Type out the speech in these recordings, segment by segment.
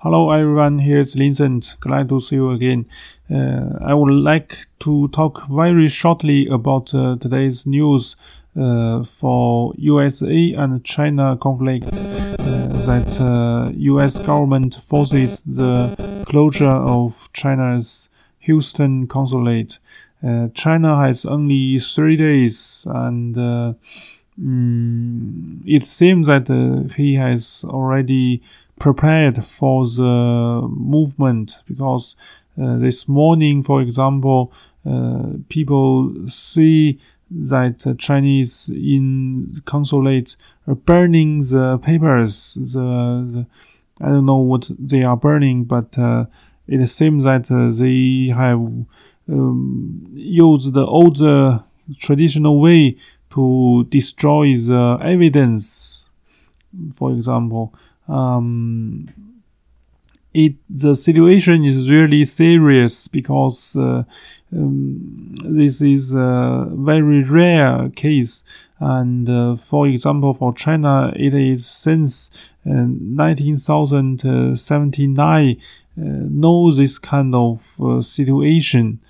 Hello everyone, here's Vincent. Glad to see you again. Uh, I would like to talk very shortly about uh, today's news uh, for USA and China conflict uh, that US uh, government forces the closure of China's Houston consulate. Uh, China has only three days and mm, it seems that he has already prepared for the movement because uh, this morning, for example, uh, people see that uh, Chinese in consulate are burning the papers. The, the, I don't know what they are burning, but uh, it seems that uh, they have um, used the old traditional way to destroy the evidence. For example, um, it the situation is really serious because uh, um, this is a very rare case. And uh, for example for China it is since uh, 1979 uh, know this kind of uh, situation.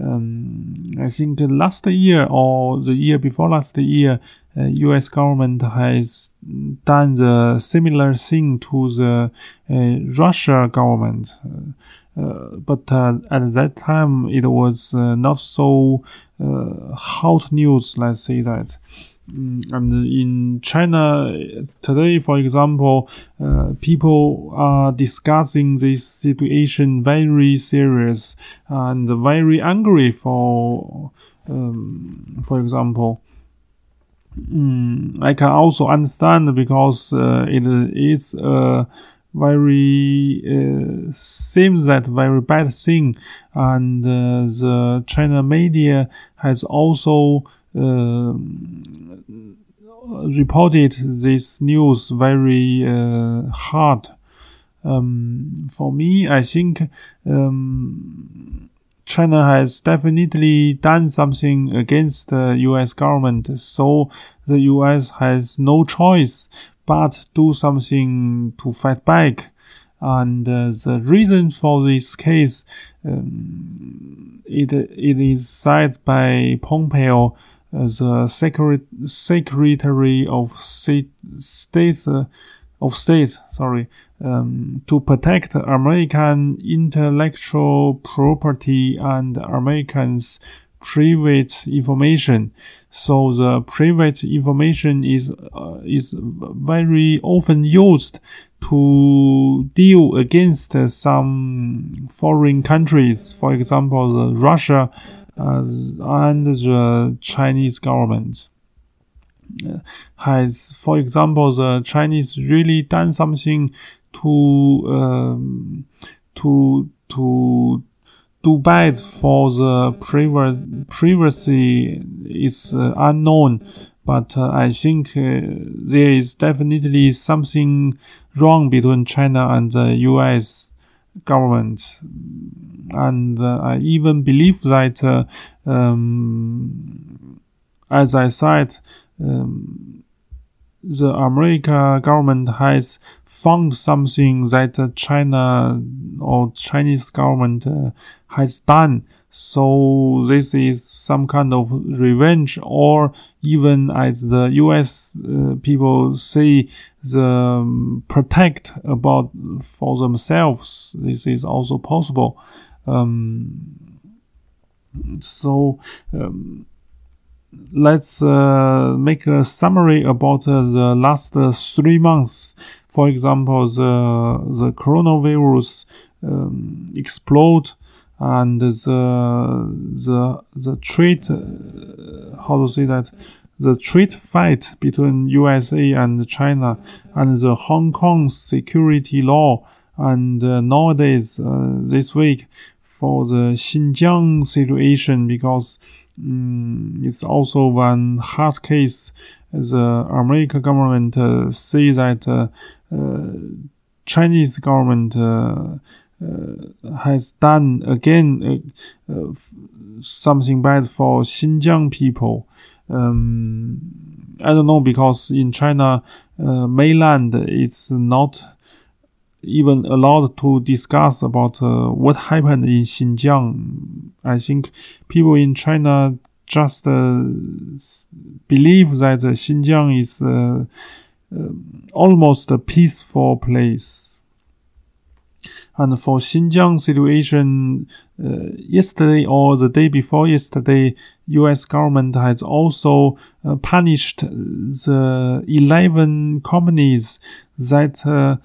Um, I think last year or the year before last year U.S. Uh, government has done the similar thing to the uh, Russia government. Uh, but at that time, it was not so hot news. Let's say that. Mm, and in China today, for example, uh, people are discussing this situation very serious and very angry. For um, for example, Mm, I can also understand because uh, it is a very uh, seems that very bad thing, and uh, the China media has also uh, reported this news very uh, hard. Um, for me, I think um, China has definitely done something against the US government, so the US has no choice but do something to fight back. And uh, the reason for this case, um, it, it is said by Pompeo, uh, the Secret- Secretary of State, State uh, of State, sorry, um, to protect American intellectual property and Americans' private information. So the private information is uh, is very often used to deal against some foreign countries, for example, Russia uh, and the Chinese government has, for example, the Chinese really done something to um, to to do bad for the privacy is uh, unknown. But uh, I think uh, there is definitely something wrong between China and the U.S. government, and uh, I even believe that, uh, um, as I said, um, the American government has found something that China or Chinese government uh, has done. So this is some kind of revenge, or even as the U.S. Uh, people say, the um, protect about for themselves. This is also possible. Um, so. Um, let's uh, make a summary about uh, the last uh, three months. For example, the the coronavirus um, explode and the the the trade how to say that the trade fight between USA and China and the Hong Kong security law and uh, nowadays uh, this week for the Xinjiang situation because um, it's also one hard case. The American government uh, say that uh, Chinese government uh, uh, has done again uh, something bad for Xinjiang people. Um, I don't know because in China mainland it's not even allowed to discuss about uh, what happened in Xinjiang. I think people in China just uh, believe that Xinjiang is uh, uh, almost a peaceful place. And for Xinjiang situation, uh, yesterday or the day before yesterday, U.S. government has also uh, punished the 11 companies that uh,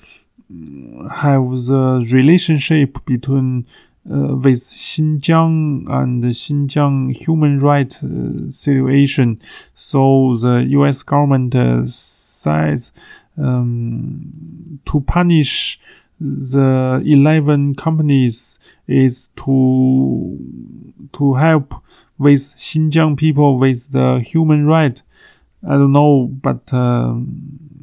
have the relationship between uh, with Xinjiang and Xinjiang human rights uh, situation. So the U.S. government uh, says um, to punish the 11 companies is to to help with Xinjiang people with the human right. I don't know, but um,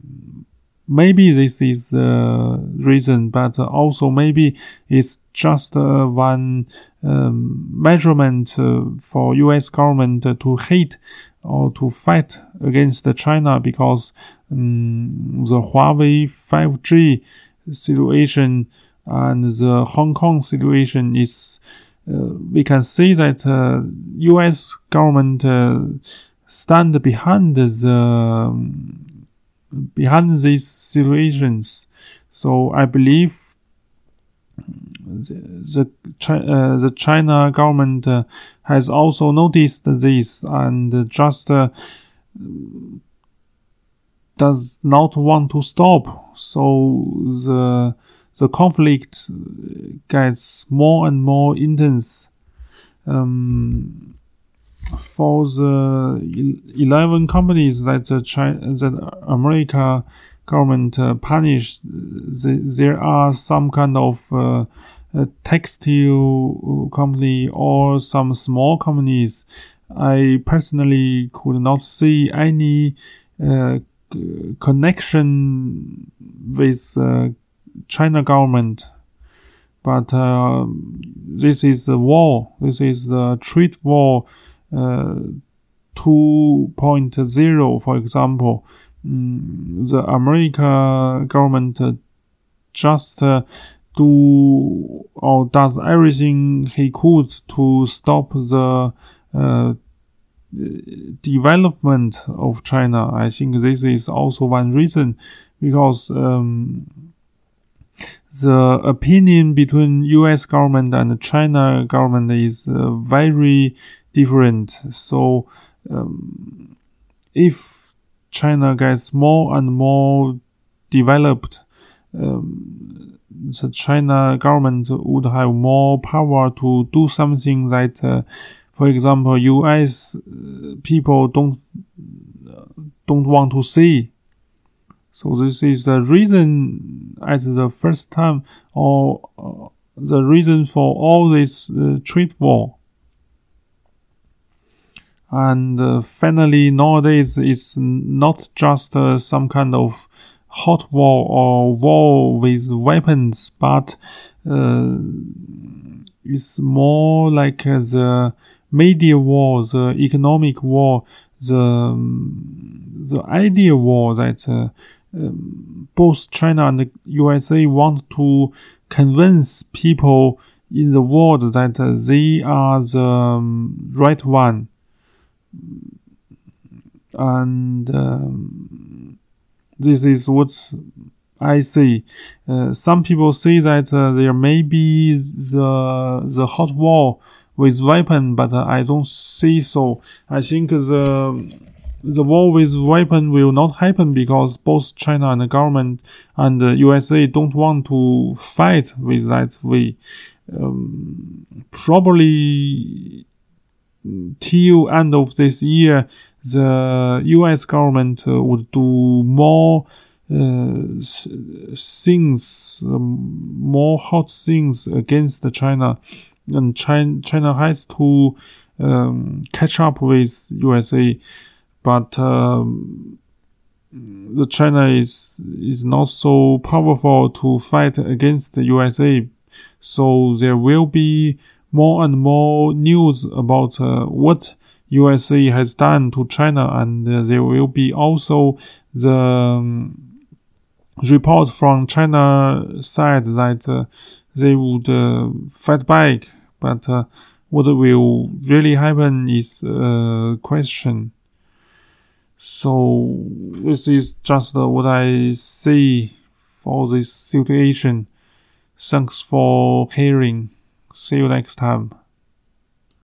maybe this is the reason, but also maybe it's just uh, one um, measurement uh, for U.S. government to hate or to fight against China because um, the Huawei 5G situation and the Hong Kong situation is, uh, we can see that uh, U.S. government uh, stand behind the um, behind these situations. So I believe the the, uh, the China government uh, has also noticed this and just uh, does not want to stop. So the the conflict gets more and more intense. Um, for the 11 companies that the China, that America government uh, punished, the, there are some kind of uh, textile company or some small companies. I personally could not see any uh, connection with uh, China government, but uh, this is a war. This is a trade war uh, 2.0, for example. Mm, the America government just do or does everything he could to stop the uh, development of China. I think this is also one reason because um, the opinion between U.S. government and China government is uh, very different. So um, if China gets more and more developed, um, the China government would have more power to do something that uh, for example, US uh, people don't don't want to see. So this is the reason at the first time or uh, the reason for all this uh, trade war. And uh, finally, nowadays it's not just uh, some kind of hot war or war with weapons, but uh, it's more like the media war, the economic war, the um, the idea war that uh, um, both China and the USA want to convince people in the world that uh, they are the um, right one. And um, this is what I see. Uh, some people say that uh, there may be the the hot war with weapon, but uh, I don't see so. I think the the war with weapon will not happen because both China and the government and the USA don't want to fight with that way. Um, probably till end of this year, the U.S. government uh, would do more uh, things, um, more hot things against China and China, China has to um, catch up with USA, but um, the China is is not so powerful to fight against the USA. So there will be more and more news about uh, what USA has done to China, and uh, there will be also the um, report from China side that uh, they would uh, fight back, but uh, what will really happen is a question. So this is just what I see for this situation. Thanks for hearing. See you next time.